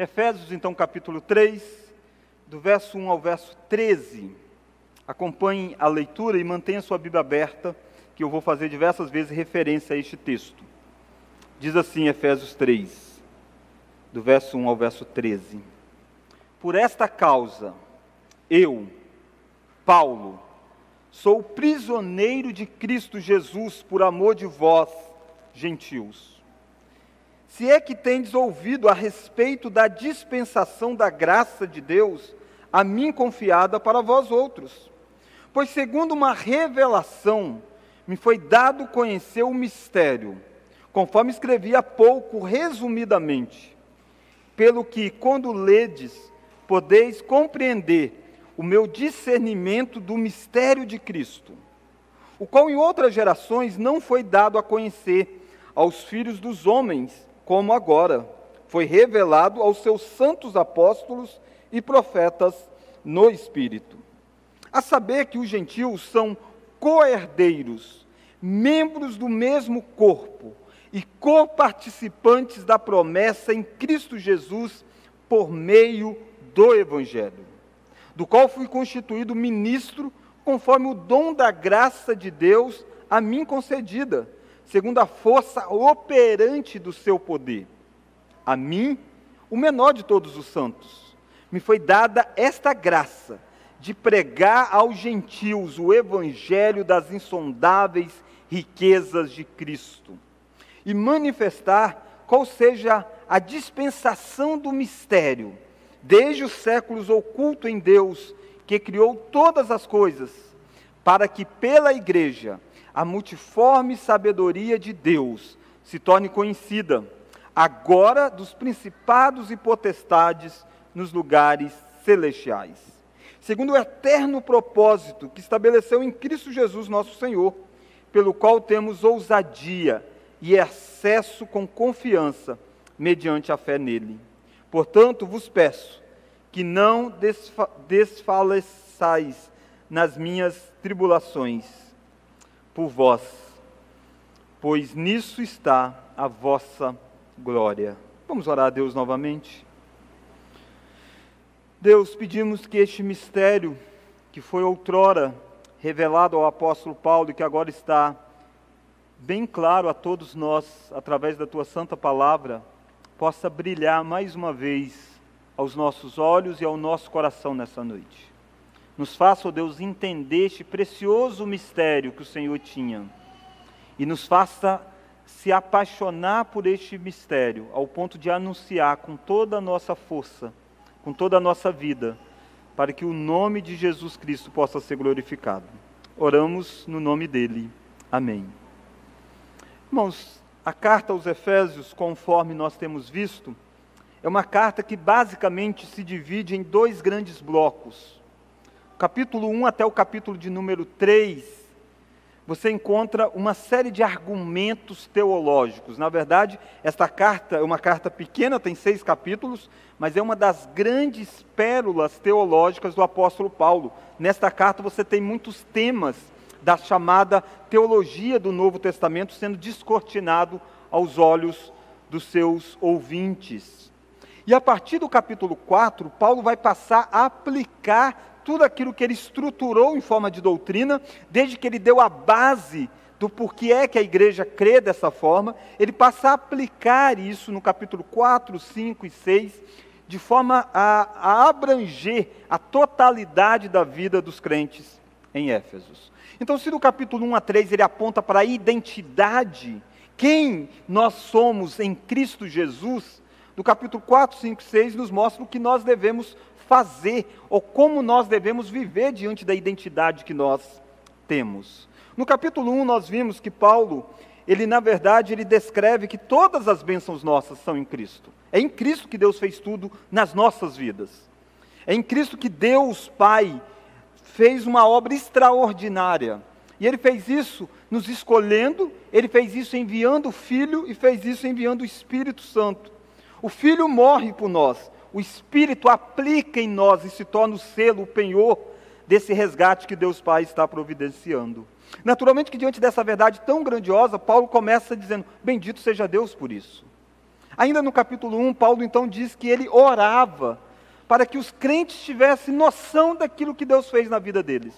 Efésios, então, capítulo 3, do verso 1 ao verso 13. Acompanhe a leitura e mantenha sua Bíblia aberta, que eu vou fazer diversas vezes referência a este texto. Diz assim Efésios 3, do verso 1 ao verso 13: Por esta causa, eu, Paulo, sou prisioneiro de Cristo Jesus por amor de vós, gentios se é que tendes ouvido a respeito da dispensação da graça de Deus, a mim confiada para vós outros. Pois, segundo uma revelação, me foi dado conhecer o mistério, conforme escrevi há pouco, resumidamente, pelo que, quando ledes, podeis compreender o meu discernimento do mistério de Cristo, o qual em outras gerações não foi dado a conhecer aos filhos dos homens, como agora foi revelado aos seus santos apóstolos e profetas no Espírito. A saber que os gentios são coerdeiros, membros do mesmo corpo e coparticipantes da promessa em Cristo Jesus por meio do Evangelho, do qual fui constituído ministro conforme o dom da graça de Deus a mim concedida segundo a força operante do seu poder. A mim, o menor de todos os santos, me foi dada esta graça de pregar aos gentios o evangelho das insondáveis riquezas de Cristo e manifestar qual seja a dispensação do mistério, desde os séculos oculto em Deus, que criou todas as coisas, para que pela igreja a multiforme sabedoria de Deus se torne conhecida, agora dos principados e potestades nos lugares celestiais. Segundo o eterno propósito que estabeleceu em Cristo Jesus, nosso Senhor, pelo qual temos ousadia e acesso com confiança, mediante a fé nele. Portanto, vos peço que não desfa desfaleçais nas minhas tribulações por vós, pois nisso está a vossa glória. Vamos orar a Deus novamente. Deus, pedimos que este mistério que foi outrora revelado ao apóstolo Paulo e que agora está bem claro a todos nós através da tua santa palavra, possa brilhar mais uma vez aos nossos olhos e ao nosso coração nessa noite. Nos faça, ó Deus, entender este precioso mistério que o Senhor tinha. E nos faça se apaixonar por este mistério, ao ponto de anunciar com toda a nossa força, com toda a nossa vida, para que o nome de Jesus Cristo possa ser glorificado. Oramos no nome dele. Amém. Irmãos, a carta aos Efésios, conforme nós temos visto, é uma carta que basicamente se divide em dois grandes blocos capítulo 1 até o capítulo de número 3, você encontra uma série de argumentos teológicos. Na verdade, esta carta é uma carta pequena, tem seis capítulos, mas é uma das grandes pérolas teológicas do apóstolo Paulo. Nesta carta você tem muitos temas da chamada teologia do Novo Testamento sendo descortinado aos olhos dos seus ouvintes. E a partir do capítulo 4, Paulo vai passar a aplicar tudo aquilo que ele estruturou em forma de doutrina, desde que ele deu a base do porquê é que a igreja crê dessa forma, ele passa a aplicar isso no capítulo 4, 5 e 6, de forma a, a abranger a totalidade da vida dos crentes em Éfesos. Então, se do capítulo 1 a 3 ele aponta para a identidade, quem nós somos em Cristo Jesus, do capítulo 4, 5 e 6 nos mostra o que nós devemos fazer ou como nós devemos viver diante da identidade que nós temos. No capítulo 1 nós vimos que Paulo, ele na verdade, ele descreve que todas as bênçãos nossas são em Cristo. É em Cristo que Deus fez tudo nas nossas vidas. É em Cristo que Deus Pai fez uma obra extraordinária. E ele fez isso nos escolhendo, ele fez isso enviando o Filho e fez isso enviando o Espírito Santo. O Filho morre por nós, o Espírito aplica em nós e se torna o selo, o penhor desse resgate que Deus Pai está providenciando. Naturalmente que diante dessa verdade tão grandiosa, Paulo começa dizendo: Bendito seja Deus por isso. Ainda no capítulo 1, Paulo então diz que ele orava para que os crentes tivessem noção daquilo que Deus fez na vida deles.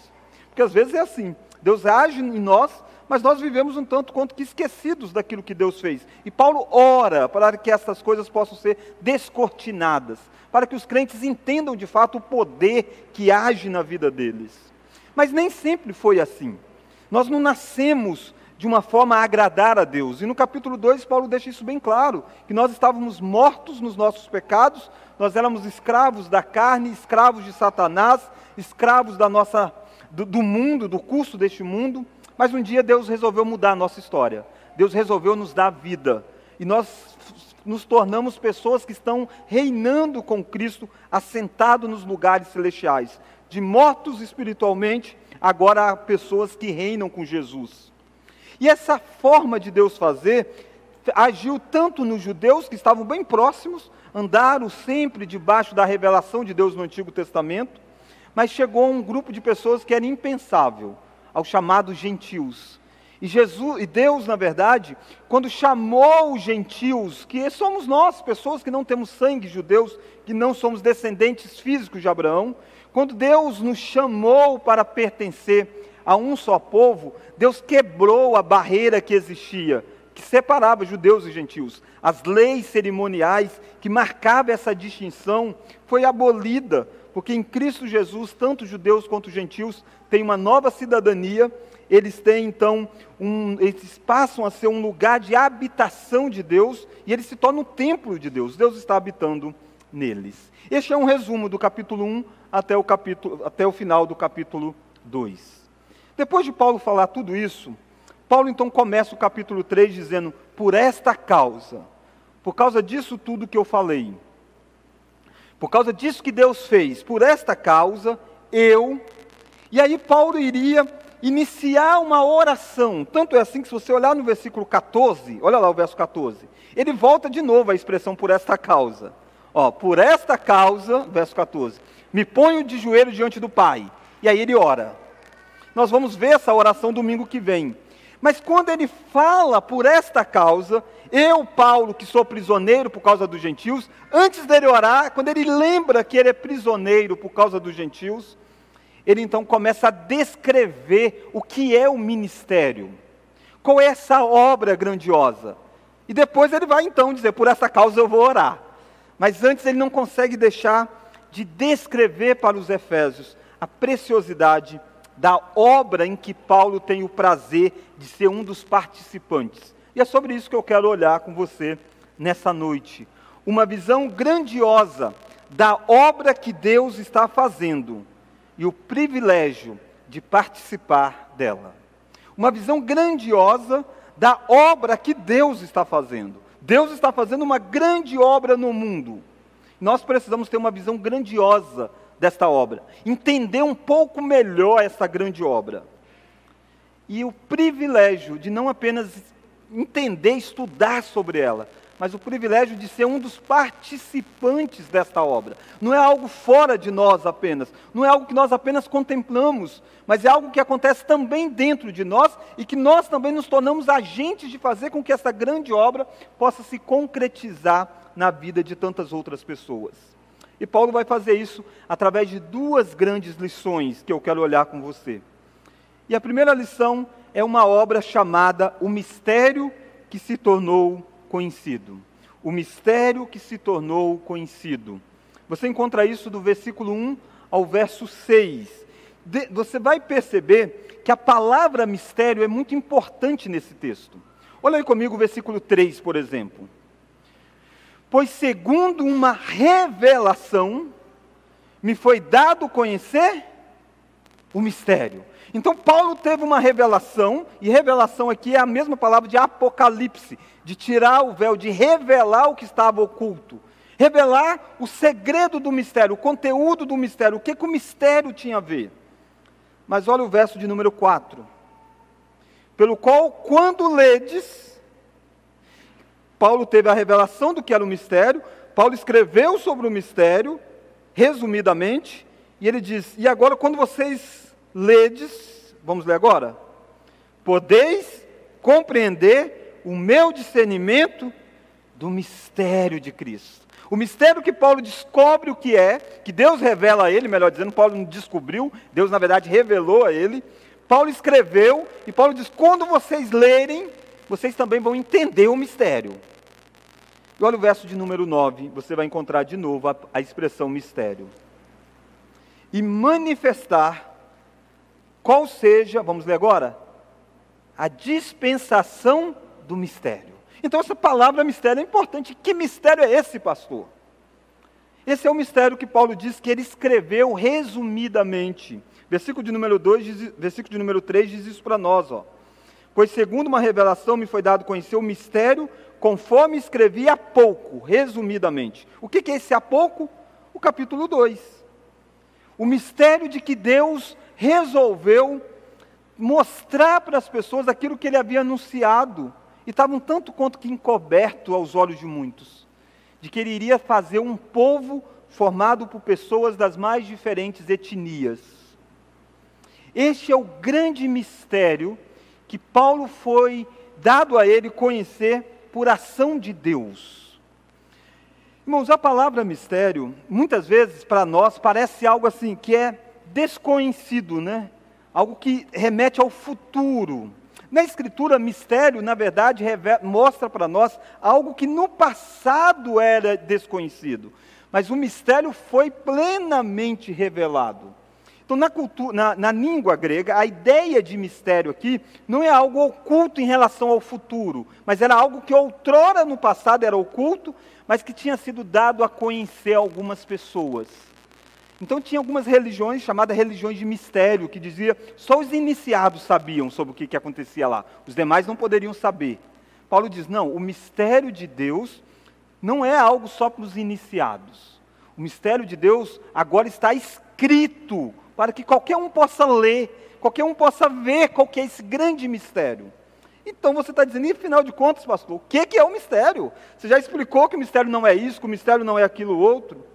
Porque às vezes é assim, Deus age em nós, mas nós vivemos um tanto quanto que esquecidos daquilo que Deus fez. E Paulo ora para que essas coisas possam ser descortinadas, para que os crentes entendam de fato o poder que age na vida deles. Mas nem sempre foi assim. Nós não nascemos de uma forma a agradar a Deus. E no capítulo 2, Paulo deixa isso bem claro: que nós estávamos mortos nos nossos pecados, nós éramos escravos da carne, escravos de Satanás, escravos da nossa, do, do mundo, do curso deste mundo. Mas um dia Deus resolveu mudar a nossa história. Deus resolveu nos dar vida. E nós nos tornamos pessoas que estão reinando com Cristo, assentado nos lugares celestiais. De mortos espiritualmente, agora há pessoas que reinam com Jesus. E essa forma de Deus fazer agiu tanto nos judeus que estavam bem próximos, andaram sempre debaixo da revelação de Deus no Antigo Testamento, mas chegou um grupo de pessoas que era impensável, aos chamados gentios. E Jesus, e Deus, na verdade, quando chamou os gentios, que somos nós, pessoas que não temos sangue judeus, que não somos descendentes físicos de Abraão, quando Deus nos chamou para pertencer a um só povo, Deus quebrou a barreira que existia, que separava judeus e gentios. As leis cerimoniais que marcavam essa distinção foi abolida, porque em Cristo Jesus, tanto judeus quanto gentios têm uma nova cidadania, eles têm então, um, eles passam a ser um lugar de habitação de Deus e eles se tornam o templo de Deus. Deus está habitando neles. Este é um resumo do capítulo 1 até o, capítulo, até o final do capítulo 2. Depois de Paulo falar tudo isso, Paulo então começa o capítulo 3 dizendo: Por esta causa, por causa disso tudo que eu falei, por causa disso que Deus fez, por esta causa, eu. E aí Paulo iria iniciar uma oração. Tanto é assim que, se você olhar no versículo 14, olha lá o verso 14, ele volta de novo à expressão por esta causa. Ó, por esta causa, verso 14, me ponho de joelho diante do Pai. E aí ele ora. Nós vamos ver essa oração domingo que vem. Mas quando ele fala por esta causa, eu, Paulo, que sou prisioneiro por causa dos gentios, antes dele orar, quando ele lembra que ele é prisioneiro por causa dos gentios, ele então começa a descrever o que é o ministério. Qual é essa obra grandiosa? E depois ele vai então dizer: por essa causa eu vou orar. Mas antes ele não consegue deixar de descrever para os Efésios a preciosidade da obra em que Paulo tem o prazer de ser um dos participantes. E é sobre isso que eu quero olhar com você nessa noite. Uma visão grandiosa da obra que Deus está fazendo e o privilégio de participar dela. Uma visão grandiosa da obra que Deus está fazendo. Deus está fazendo uma grande obra no mundo. Nós precisamos ter uma visão grandiosa desta obra, entender um pouco melhor essa grande obra. E o privilégio de não apenas entender, estudar sobre ela, mas o privilégio de ser um dos participantes desta obra. Não é algo fora de nós apenas, não é algo que nós apenas contemplamos, mas é algo que acontece também dentro de nós e que nós também nos tornamos agentes de fazer com que essa grande obra possa se concretizar na vida de tantas outras pessoas. E Paulo vai fazer isso através de duas grandes lições que eu quero olhar com você. E a primeira lição é uma obra chamada O Mistério que se tornou conhecido. O mistério que se tornou conhecido. Você encontra isso do versículo 1 ao verso 6. De, você vai perceber que a palavra mistério é muito importante nesse texto. Olha aí comigo o versículo 3, por exemplo. Pois, segundo uma revelação, me foi dado conhecer o mistério. Então, Paulo teve uma revelação, e revelação aqui é a mesma palavra de apocalipse, de tirar o véu, de revelar o que estava oculto. Revelar o segredo do mistério, o conteúdo do mistério, o que, que o mistério tinha a ver. Mas olha o verso de número 4. Pelo qual, quando ledes, Paulo teve a revelação do que era o mistério, Paulo escreveu sobre o mistério, resumidamente, e ele diz: E agora, quando vocês ledes, vamos ler agora? Podeis compreender o meu discernimento do mistério de Cristo. O mistério que Paulo descobre o que é, que Deus revela a ele, melhor dizendo, Paulo não descobriu, Deus na verdade revelou a ele. Paulo escreveu e Paulo diz: quando vocês lerem, vocês também vão entender o mistério. E olha o verso de número 9, você vai encontrar de novo a, a expressão mistério. E manifestar qual seja, vamos ler agora, a dispensação do mistério. Então, essa palavra mistério é importante. Que mistério é esse, pastor? Esse é o mistério que Paulo diz que ele escreveu resumidamente. Versículo de número 2, diz, versículo de número 3 diz isso para nós, ó. Pois segundo uma revelação me foi dado conhecer o mistério, conforme escrevi há pouco, resumidamente. O que, que é esse há pouco? O capítulo 2. O mistério de que Deus resolveu mostrar para as pessoas aquilo que ele havia anunciado e estava um tanto quanto que encoberto aos olhos de muitos, de que ele iria fazer um povo formado por pessoas das mais diferentes etnias. Este é o grande mistério que Paulo foi dado a ele conhecer por ação de Deus. Irmãos, a palavra mistério, muitas vezes para nós parece algo assim que é desconhecido, né? Algo que remete ao futuro. Na Escritura, mistério, na verdade, mostra para nós algo que no passado era desconhecido, mas o mistério foi plenamente revelado. Então, na, cultura, na, na língua grega, a ideia de mistério aqui não é algo oculto em relação ao futuro, mas era algo que outrora no passado era oculto, mas que tinha sido dado a conhecer algumas pessoas. Então tinha algumas religiões chamadas religiões de mistério, que dizia só os iniciados sabiam sobre o que, que acontecia lá, os demais não poderiam saber. Paulo diz: não, o mistério de Deus não é algo só para os iniciados. O mistério de Deus agora está escrito para que qualquer um possa ler, qualquer um possa ver qual que é esse grande mistério. Então você está dizendo, e afinal de contas, pastor, o que, que é o mistério? Você já explicou que o mistério não é isso, que o mistério não é aquilo outro.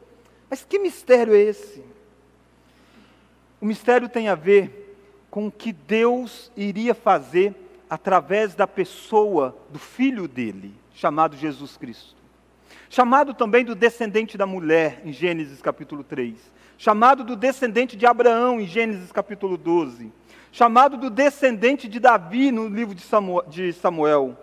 Mas que mistério é esse? O mistério tem a ver com o que Deus iria fazer através da pessoa do filho dele, chamado Jesus Cristo. Chamado também do descendente da mulher, em Gênesis capítulo 3. Chamado do descendente de Abraão, em Gênesis capítulo 12. Chamado do descendente de Davi, no livro de Samuel.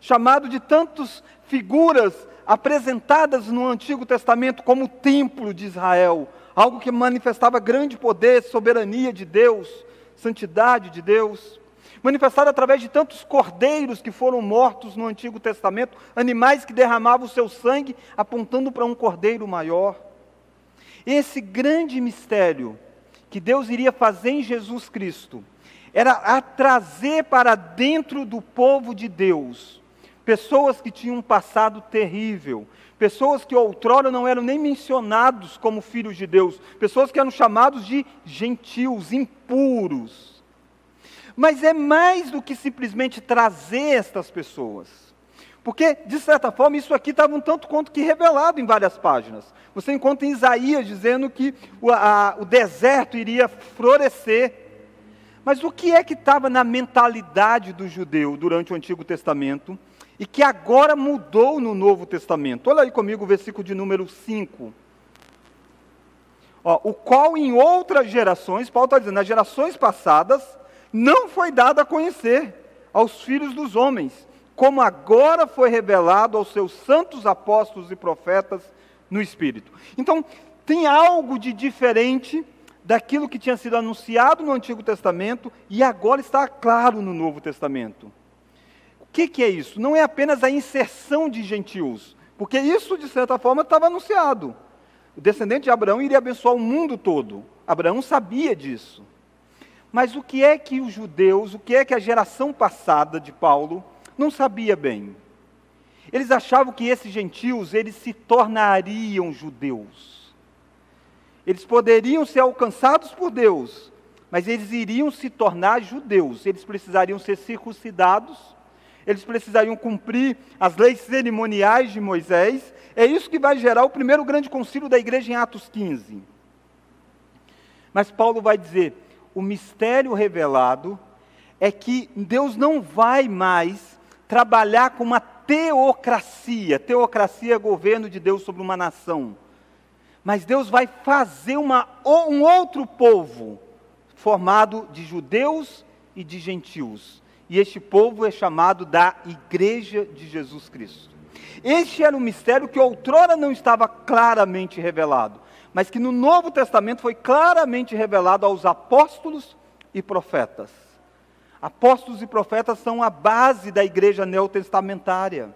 Chamado de tantas figuras apresentadas no Antigo Testamento como templo de Israel, algo que manifestava grande poder, soberania de Deus, santidade de Deus, manifestado através de tantos cordeiros que foram mortos no Antigo Testamento, animais que derramavam o seu sangue apontando para um cordeiro maior. Esse grande mistério que Deus iria fazer em Jesus Cristo era a trazer para dentro do povo de Deus pessoas que tinham um passado terrível, pessoas que outrora não eram nem mencionados como filhos de Deus, pessoas que eram chamados de gentios, impuros. Mas é mais do que simplesmente trazer estas pessoas. Porque, de certa forma, isso aqui estava um tanto quanto que revelado em várias páginas. Você encontra em Isaías dizendo que o, a, o deserto iria florescer. Mas o que é que estava na mentalidade do judeu durante o Antigo Testamento e que agora mudou no Novo Testamento. Olha aí comigo o versículo de número 5. Ó, o qual em outras gerações, Paulo está dizendo, nas gerações passadas, não foi dado a conhecer aos filhos dos homens, como agora foi revelado aos seus santos apóstolos e profetas no Espírito. Então, tem algo de diferente daquilo que tinha sido anunciado no Antigo Testamento e agora está claro no Novo Testamento que, que é isso? Não é apenas a inserção de gentios, porque isso, de certa forma, estava anunciado. O descendente de Abraão iria abençoar o mundo todo. Abraão sabia disso. Mas o que é que os judeus, o que é que a geração passada de Paulo não sabia bem? Eles achavam que esses gentios, eles se tornariam judeus. Eles poderiam ser alcançados por Deus, mas eles iriam se tornar judeus. Eles precisariam ser circuncidados eles precisariam cumprir as leis cerimoniais de Moisés. É isso que vai gerar o primeiro grande concílio da igreja em Atos 15. Mas Paulo vai dizer: o mistério revelado é que Deus não vai mais trabalhar com uma teocracia. Teocracia é governo de Deus sobre uma nação. Mas Deus vai fazer uma, um outro povo, formado de judeus e de gentios. E este povo é chamado da Igreja de Jesus Cristo. Este era um mistério que outrora não estava claramente revelado, mas que no Novo Testamento foi claramente revelado aos apóstolos e profetas. Apóstolos e profetas são a base da igreja neotestamentária.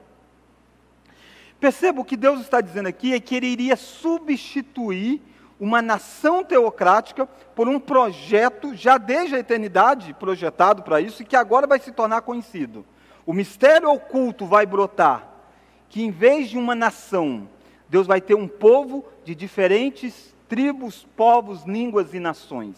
Perceba o que Deus está dizendo aqui é que ele iria substituir uma nação teocrática por um projeto já desde a eternidade projetado para isso e que agora vai se tornar conhecido. O mistério oculto vai brotar, que em vez de uma nação, Deus vai ter um povo de diferentes tribos, povos, línguas e nações.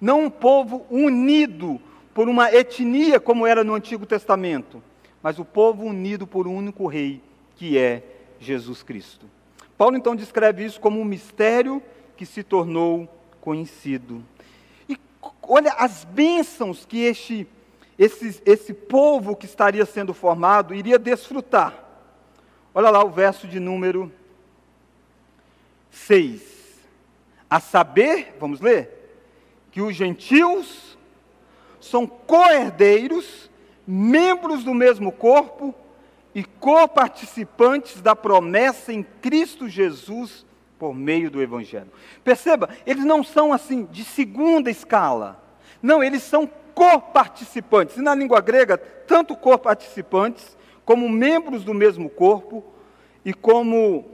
Não um povo unido por uma etnia como era no Antigo Testamento, mas o povo unido por um único rei, que é Jesus Cristo. Paulo então descreve isso como um mistério que se tornou conhecido. E olha as bênçãos que este, esse, esse povo que estaria sendo formado iria desfrutar. Olha lá o verso de número 6. A saber, vamos ler, que os gentios são coerdeiros, membros do mesmo corpo e coparticipantes da promessa em Cristo Jesus por meio do Evangelho. Perceba, eles não são assim de segunda escala. Não, eles são coparticipantes. E na língua grega, tanto coparticipantes como membros do mesmo corpo e como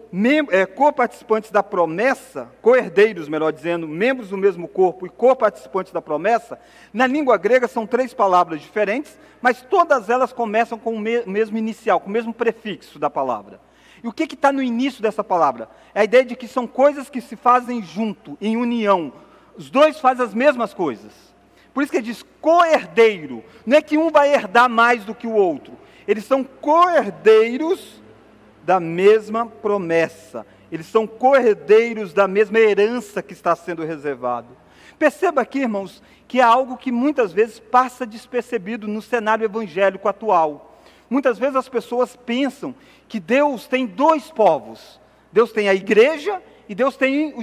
é, coparticipantes da promessa, co-herdeiros, melhor dizendo, membros do mesmo corpo e coparticipantes da promessa, na língua grega são três palavras diferentes, mas todas elas começam com o mesmo inicial, com o mesmo prefixo da palavra. E o que está no início dessa palavra? É a ideia de que são coisas que se fazem junto, em união. Os dois fazem as mesmas coisas. Por isso que ele diz co-herdeiro. Não é que um vai herdar mais do que o outro. Eles são co-herdeiros da mesma promessa. Eles são cordeiros da mesma herança que está sendo reservado. Perceba aqui, irmãos, que é algo que muitas vezes passa despercebido no cenário evangélico atual. Muitas vezes as pessoas pensam que Deus tem dois povos: Deus tem a igreja e Deus tem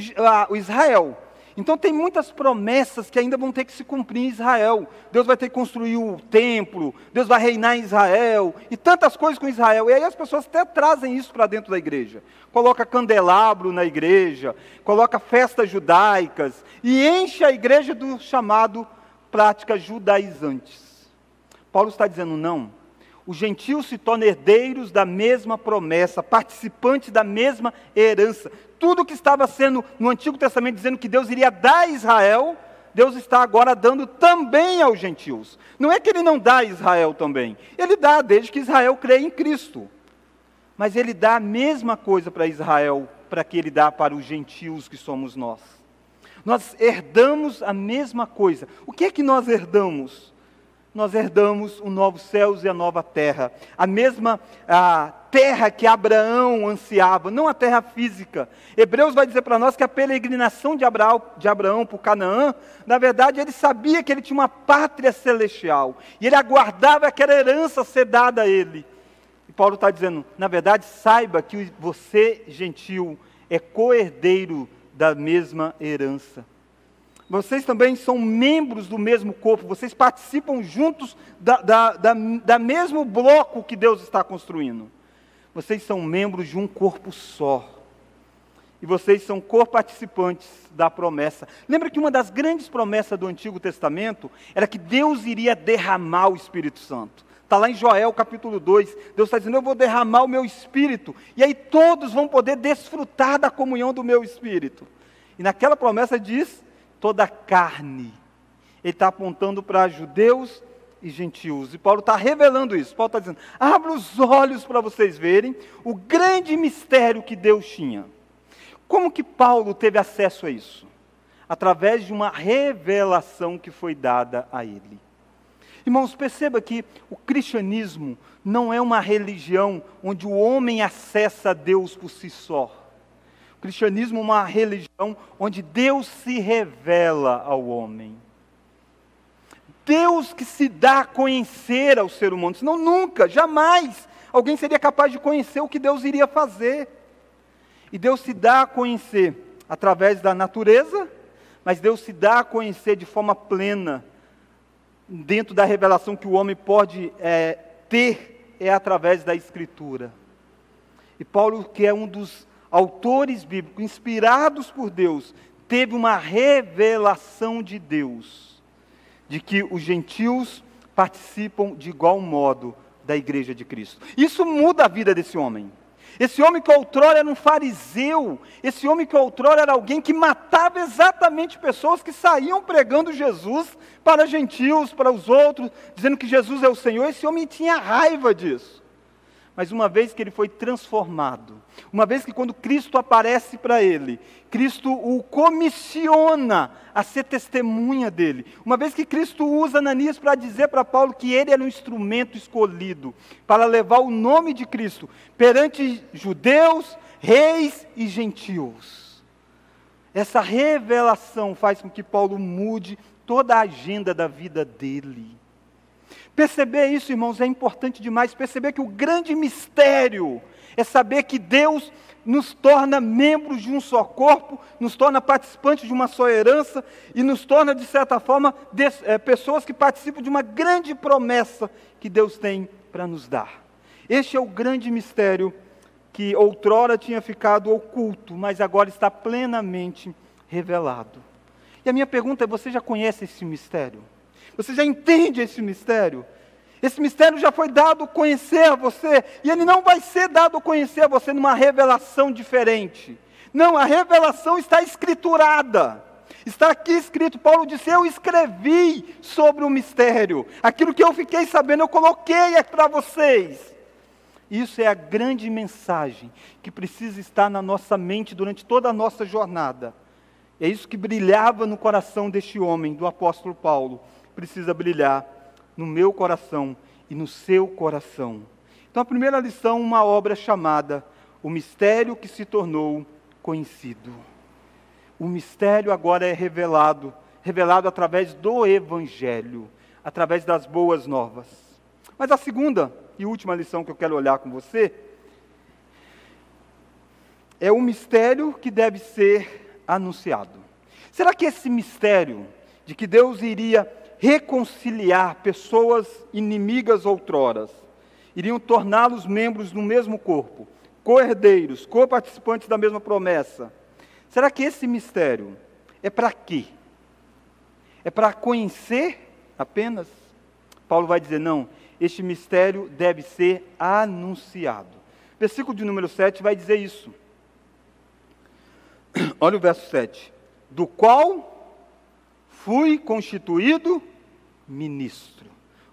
o Israel. Então tem muitas promessas que ainda vão ter que se cumprir em Israel. Deus vai ter que construir o templo, Deus vai reinar em Israel, e tantas coisas com Israel. E aí as pessoas até trazem isso para dentro da igreja. Coloca candelabro na igreja, coloca festas judaicas e enche a igreja do chamado práticas judaizantes. Paulo está dizendo não. Os gentios se tornam herdeiros da mesma promessa, participantes da mesma herança tudo que estava sendo no Antigo Testamento dizendo que Deus iria dar a Israel, Deus está agora dando também aos gentios. Não é que ele não dá a Israel também, ele dá desde que Israel crê em Cristo. Mas ele dá a mesma coisa para Israel, para que ele dá para os gentios que somos nós. Nós herdamos a mesma coisa. O que é que nós herdamos? Nós herdamos os novos céus e a nova terra. A mesma a terra que Abraão ansiava, não a terra física. Hebreus vai dizer para nós que a peregrinação de Abraão, de Abraão por Canaã, na verdade, ele sabia que ele tinha uma pátria celestial. E ele aguardava aquela herança ser dada a ele. E Paulo está dizendo, na verdade, saiba que você, gentil, é co-herdeiro da mesma herança. Vocês também são membros do mesmo corpo, vocês participam juntos da, da, da, da mesmo bloco que Deus está construindo. Vocês são membros de um corpo só. E vocês são co-participantes da promessa. Lembra que uma das grandes promessas do Antigo Testamento era que Deus iria derramar o Espírito Santo. Está lá em Joel capítulo 2. Deus está dizendo: Eu vou derramar o meu espírito. E aí todos vão poder desfrutar da comunhão do meu espírito. E naquela promessa diz toda carne. Ele está apontando para judeus e gentios. E Paulo está revelando isso. Paulo está dizendo: abra os olhos para vocês verem o grande mistério que Deus tinha. Como que Paulo teve acesso a isso? Através de uma revelação que foi dada a ele. Irmãos, perceba que o cristianismo não é uma religião onde o homem acessa a Deus por si só. O cristianismo é uma religião onde Deus se revela ao homem. Deus que se dá a conhecer ao ser humano, senão nunca, jamais alguém seria capaz de conhecer o que Deus iria fazer. E Deus se dá a conhecer através da natureza, mas Deus se dá a conhecer de forma plena, dentro da revelação que o homem pode é, ter, é através da Escritura. E Paulo, que é um dos autores bíblicos inspirados por Deus, teve uma revelação de Deus, de que os gentios participam de igual modo da igreja de Cristo. Isso muda a vida desse homem. Esse homem que outrora era um fariseu, esse homem que outrora era alguém que matava exatamente pessoas que saíam pregando Jesus para gentios, para os outros, dizendo que Jesus é o Senhor, esse homem tinha raiva disso. Mas uma vez que ele foi transformado, uma vez que quando Cristo aparece para ele, Cristo o comissiona a ser testemunha dele, uma vez que Cristo usa Ananias para dizer para Paulo que ele era um instrumento escolhido para levar o nome de Cristo perante judeus, reis e gentios. Essa revelação faz com que Paulo mude toda a agenda da vida dele. Perceber isso, irmãos, é importante demais. Perceber que o grande mistério é saber que Deus nos torna membros de um só corpo, nos torna participantes de uma só herança e nos torna, de certa forma, é, pessoas que participam de uma grande promessa que Deus tem para nos dar. Este é o grande mistério que outrora tinha ficado oculto, mas agora está plenamente revelado. E a minha pergunta é: você já conhece esse mistério? Você já entende esse mistério? Esse mistério já foi dado a conhecer a você, e ele não vai ser dado a conhecer a você numa revelação diferente. Não, a revelação está escriturada. Está aqui escrito, Paulo disse: Eu escrevi sobre o mistério. Aquilo que eu fiquei sabendo, eu coloquei para vocês. Isso é a grande mensagem que precisa estar na nossa mente durante toda a nossa jornada. É isso que brilhava no coração deste homem, do apóstolo Paulo precisa brilhar no meu coração e no seu coração. Então, a primeira lição, uma obra chamada O Mistério que se tornou conhecido. O mistério agora é revelado, revelado através do Evangelho, através das boas novas. Mas a segunda e última lição que eu quero olhar com você é o mistério que deve ser anunciado. Será que esse mistério de que Deus iria reconciliar pessoas inimigas outroras, iriam torná-los membros do mesmo corpo, co-herdeiros, co-participantes da mesma promessa. Será que esse mistério é para quê? É para conhecer apenas? Paulo vai dizer: não, este mistério deve ser anunciado. Versículo de número 7 vai dizer isso. Olha o verso 7. Do qual fui constituído ministro,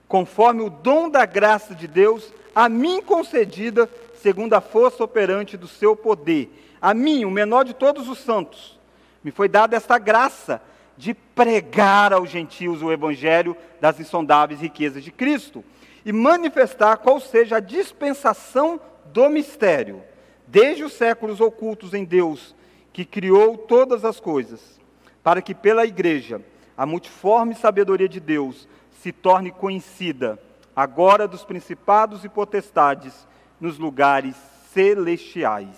conforme o dom da graça de Deus a mim concedida, segundo a força operante do seu poder. A mim, o menor de todos os santos, me foi dada esta graça de pregar aos gentios o evangelho das insondáveis riquezas de Cristo e manifestar qual seja a dispensação do mistério, desde os séculos ocultos em Deus, que criou todas as coisas, para que pela igreja a multiforme sabedoria de Deus se torne conhecida, agora dos principados e potestades, nos lugares celestiais.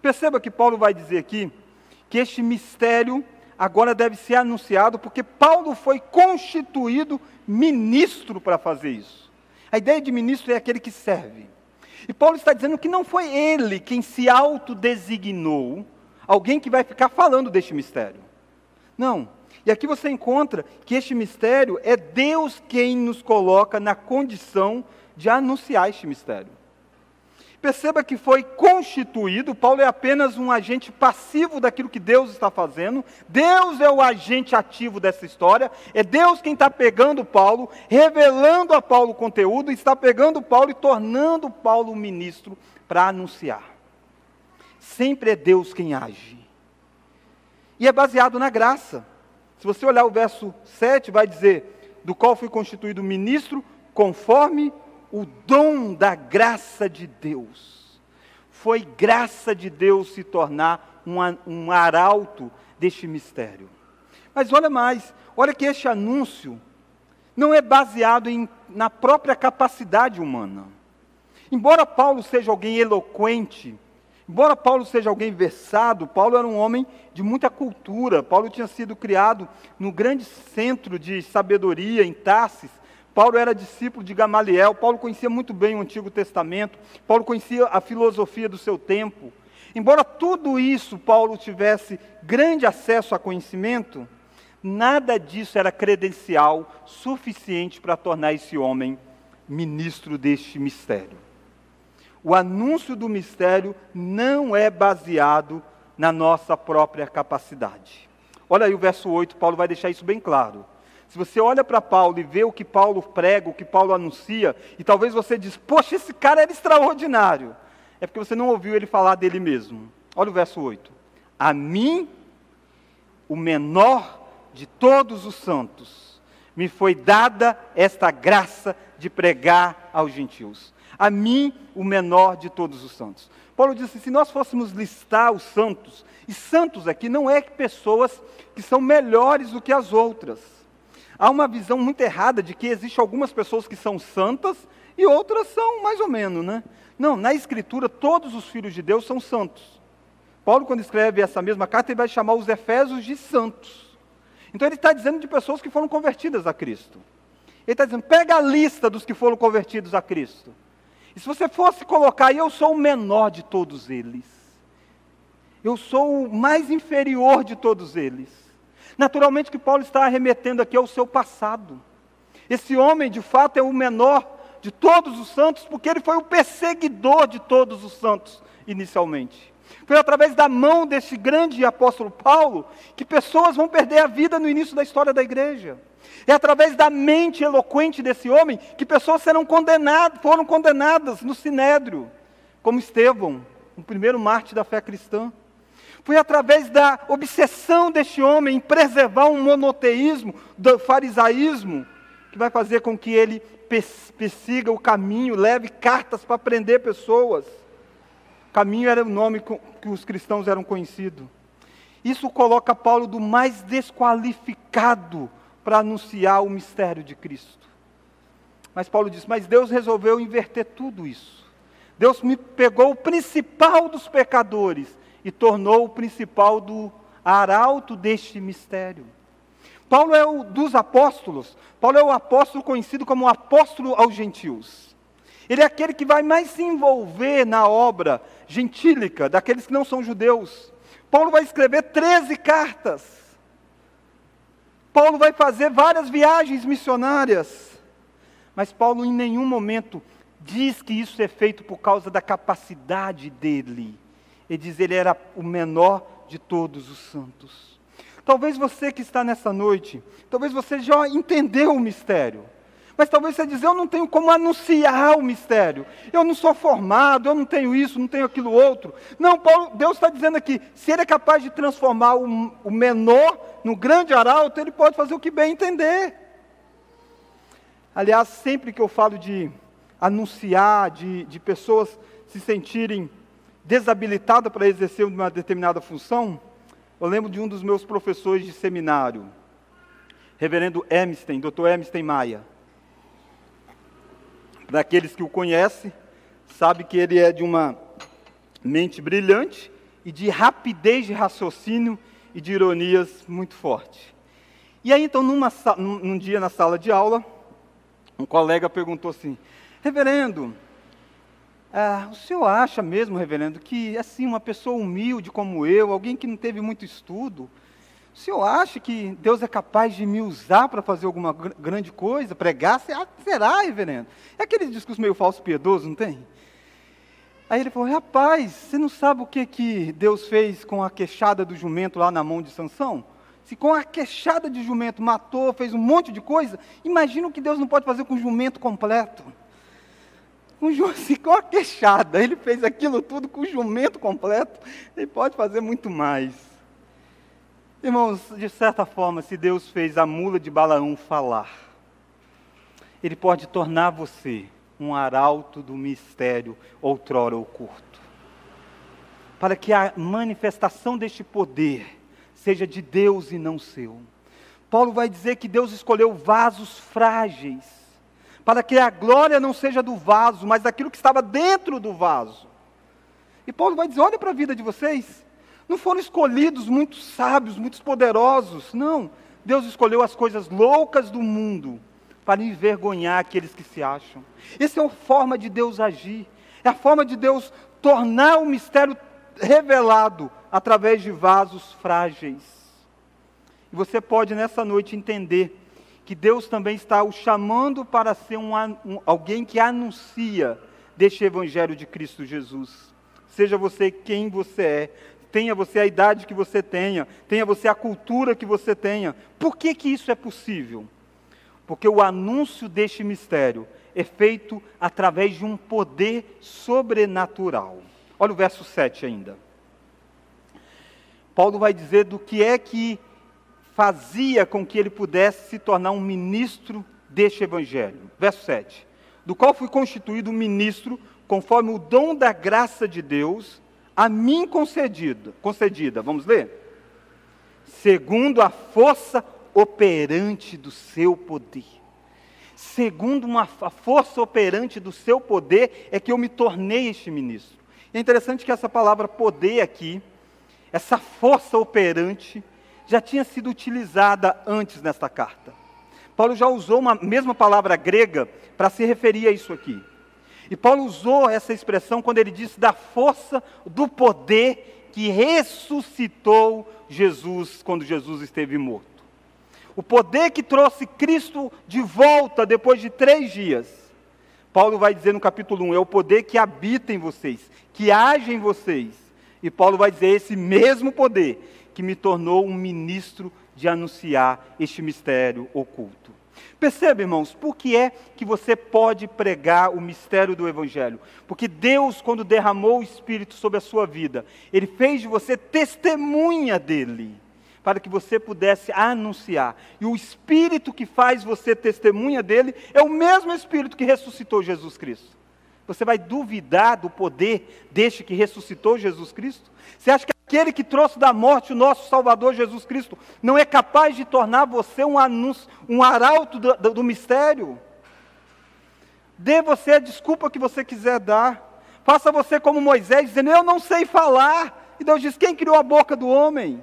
Perceba que Paulo vai dizer aqui que este mistério agora deve ser anunciado, porque Paulo foi constituído ministro para fazer isso. A ideia de ministro é aquele que serve. E Paulo está dizendo que não foi ele quem se autodesignou alguém que vai ficar falando deste mistério. Não, e aqui você encontra que este mistério é Deus quem nos coloca na condição de anunciar este mistério. Perceba que foi constituído, Paulo é apenas um agente passivo daquilo que Deus está fazendo, Deus é o agente ativo dessa história, é Deus quem está pegando Paulo, revelando a Paulo o conteúdo, está pegando Paulo e tornando Paulo um ministro para anunciar. Sempre é Deus quem age. E é baseado na graça. Se você olhar o verso 7, vai dizer: Do qual fui constituído ministro, conforme o dom da graça de Deus. Foi graça de Deus se tornar um, um arauto deste mistério. Mas olha mais, olha que este anúncio não é baseado em, na própria capacidade humana. Embora Paulo seja alguém eloquente, embora Paulo seja alguém versado, Paulo era um homem de muita cultura. Paulo tinha sido criado no grande centro de sabedoria em Tarsis. Paulo era discípulo de Gamaliel. Paulo conhecia muito bem o Antigo Testamento. Paulo conhecia a filosofia do seu tempo. Embora tudo isso Paulo tivesse grande acesso a conhecimento, nada disso era credencial suficiente para tornar esse homem ministro deste mistério. O anúncio do mistério não é baseado na nossa própria capacidade. Olha aí o verso 8, Paulo vai deixar isso bem claro. Se você olha para Paulo e vê o que Paulo prega, o que Paulo anuncia, e talvez você diz, poxa, esse cara era extraordinário, é porque você não ouviu ele falar dele mesmo. Olha o verso 8. A mim, o menor de todos os santos, me foi dada esta graça de pregar aos gentios. A mim, o menor de todos os santos. Paulo disse: se nós fôssemos listar os santos, e santos aqui não é pessoas que são melhores do que as outras. Há uma visão muito errada de que existem algumas pessoas que são santas e outras são mais ou menos, né? Não, na Escritura, todos os filhos de Deus são santos. Paulo, quando escreve essa mesma carta, ele vai chamar os Efésios de santos. Então ele está dizendo de pessoas que foram convertidas a Cristo. Ele está dizendo, pega a lista dos que foram convertidos a Cristo. E se você fosse colocar, eu sou o menor de todos eles. Eu sou o mais inferior de todos eles. Naturalmente que Paulo está arremetendo aqui ao seu passado. Esse homem, de fato, é o menor de todos os santos, porque ele foi o perseguidor de todos os santos inicialmente. Foi através da mão desse grande apóstolo Paulo que pessoas vão perder a vida no início da história da igreja. É através da mente eloquente desse homem que pessoas serão condenadas, foram condenadas no sinédrio, como Estevão, o primeiro mártir da fé cristã. Foi através da obsessão deste homem em preservar um monoteísmo, do farisaísmo, que vai fazer com que ele persiga o caminho, leve cartas para prender pessoas. Caminho era o nome que os cristãos eram conhecidos. Isso coloca Paulo do mais desqualificado para anunciar o mistério de Cristo. Mas Paulo diz: Mas Deus resolveu inverter tudo isso. Deus me pegou o principal dos pecadores e tornou o principal do arauto deste mistério. Paulo é o dos apóstolos. Paulo é o apóstolo conhecido como apóstolo aos gentios. Ele é aquele que vai mais se envolver na obra gentílica daqueles que não são judeus. Paulo vai escrever 13 cartas. Paulo vai fazer várias viagens missionárias. Mas Paulo em nenhum momento diz que isso é feito por causa da capacidade dele. Ele diz ele era o menor de todos os santos. Talvez você que está nessa noite, talvez você já entendeu o mistério. Mas talvez você diz, eu não tenho como anunciar o mistério. Eu não sou formado, eu não tenho isso, não tenho aquilo outro. Não, Paulo, Deus está dizendo aqui, se ele é capaz de transformar o, o menor no grande arauto, ele pode fazer o que bem entender. Aliás, sempre que eu falo de anunciar, de, de pessoas se sentirem desabilitadas para exercer uma determinada função, eu lembro de um dos meus professores de seminário, reverendo Emstein, doutor Emstein Maia. Para aqueles que o conhecem, sabe que ele é de uma mente brilhante e de rapidez de raciocínio e de ironias muito forte. E aí, então, numa, num, num dia na sala de aula, um colega perguntou assim: Reverendo, ah, o senhor acha mesmo, reverendo, que assim uma pessoa humilde como eu, alguém que não teve muito estudo, o senhor acha que Deus é capaz de me usar para fazer alguma grande coisa, pregar? Será, reverendo? É aquele discurso meio falso piedoso, não tem? Aí ele falou: Rapaz, você não sabe o que, que Deus fez com a queixada do jumento lá na mão de Sansão? Se com a queixada de jumento matou, fez um monte de coisa, imagina o que Deus não pode fazer com o jumento completo. Com, se com a queixada, ele fez aquilo tudo com o jumento completo, ele pode fazer muito mais. Irmãos, de certa forma, se Deus fez a mula de Balaão falar, Ele pode tornar você um arauto do mistério outrora oculto. Para que a manifestação deste poder seja de Deus e não seu. Paulo vai dizer que Deus escolheu vasos frágeis, para que a glória não seja do vaso, mas daquilo que estava dentro do vaso. E Paulo vai dizer: olha para a vida de vocês, não foram escolhidos muitos sábios, muitos poderosos, não. Deus escolheu as coisas loucas do mundo para envergonhar aqueles que se acham. Essa é a forma de Deus agir, é a forma de Deus tornar o mistério revelado através de vasos frágeis. E você pode nessa noite entender que Deus também está o chamando para ser um, um, alguém que anuncia deste Evangelho de Cristo Jesus. Seja você quem você é, tenha você a idade que você tenha, tenha você a cultura que você tenha. Por que, que isso é possível? Porque o anúncio deste mistério é feito através de um poder sobrenatural. Olha o verso 7 ainda. Paulo vai dizer do que é que fazia com que ele pudesse se tornar um ministro deste evangelho. Verso 7. Do qual fui constituído ministro conforme o dom da graça de Deus a mim concedida. Concedida, vamos ler? Segundo a força operante do seu poder. Segundo uma, a força operante do seu poder é que eu me tornei este ministro. E é interessante que essa palavra poder aqui, essa força operante, já tinha sido utilizada antes nesta carta. Paulo já usou uma mesma palavra grega para se referir a isso aqui. E Paulo usou essa expressão quando ele disse da força do poder que ressuscitou Jesus quando Jesus esteve morto. O poder que trouxe Cristo de volta depois de três dias. Paulo vai dizer no capítulo 1: é o poder que habita em vocês, que age em vocês. E Paulo vai dizer: esse mesmo poder que me tornou um ministro de anunciar este mistério oculto. Percebe, irmãos, por que é que você pode pregar o mistério do Evangelho? Porque Deus, quando derramou o Espírito sobre a sua vida, Ele fez de você testemunha dele, para que você pudesse anunciar. E o Espírito que faz você testemunha dele é o mesmo Espírito que ressuscitou Jesus Cristo. Você vai duvidar do poder deste que ressuscitou Jesus Cristo? Você acha que aquele que trouxe da morte o nosso Salvador Jesus Cristo não é capaz de tornar você um anúncio, um arauto do, do, do mistério? Dê você a desculpa que você quiser dar. Faça você como Moisés, dizendo: Eu não sei falar. E Deus diz: Quem criou a boca do homem?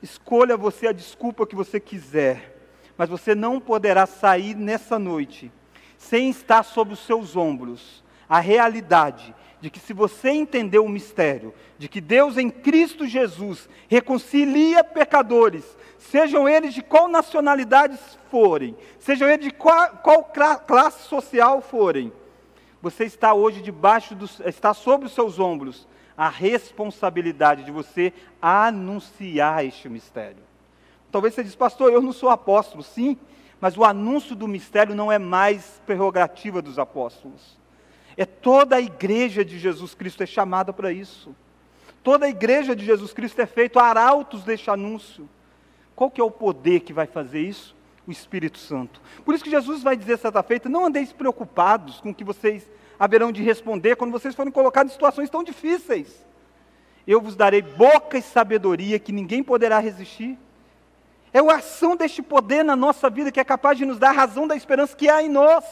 Escolha você a desculpa que você quiser, mas você não poderá sair nessa noite sem estar sobre os seus ombros a realidade de que se você entender o mistério, de que Deus em Cristo Jesus reconcilia pecadores, sejam eles de qual nacionalidade forem, sejam eles de qual, qual classe social forem, você está hoje debaixo dos, está sobre os seus ombros a responsabilidade de você anunciar este mistério. Talvez você diz, pastor, eu não sou apóstolo, sim, mas o anúncio do mistério não é mais prerrogativa dos apóstolos. É toda a igreja de Jesus Cristo é chamada para isso. Toda a igreja de Jesus Cristo é feito arautos deste anúncio. Qual que é o poder que vai fazer isso? O Espírito Santo. Por isso que Jesus vai dizer certa feita: não andeis preocupados com o que vocês haverão de responder quando vocês forem colocados em situações tão difíceis. Eu vos darei boca e sabedoria que ninguém poderá resistir. É a ação deste poder na nossa vida que é capaz de nos dar a razão da esperança que há em nós.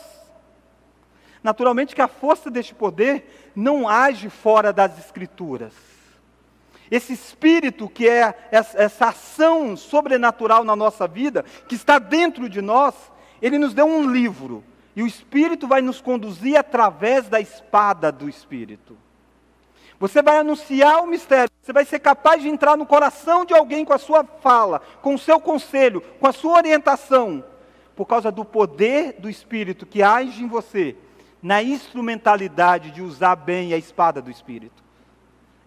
Naturalmente que a força deste poder não age fora das Escrituras. Esse espírito que é essa ação sobrenatural na nossa vida, que está dentro de nós, ele nos deu um livro. E o Espírito vai nos conduzir através da espada do Espírito. Você vai anunciar o mistério, você vai ser capaz de entrar no coração de alguém com a sua fala, com o seu conselho, com a sua orientação, por causa do poder do Espírito que age em você, na instrumentalidade de usar bem a espada do Espírito.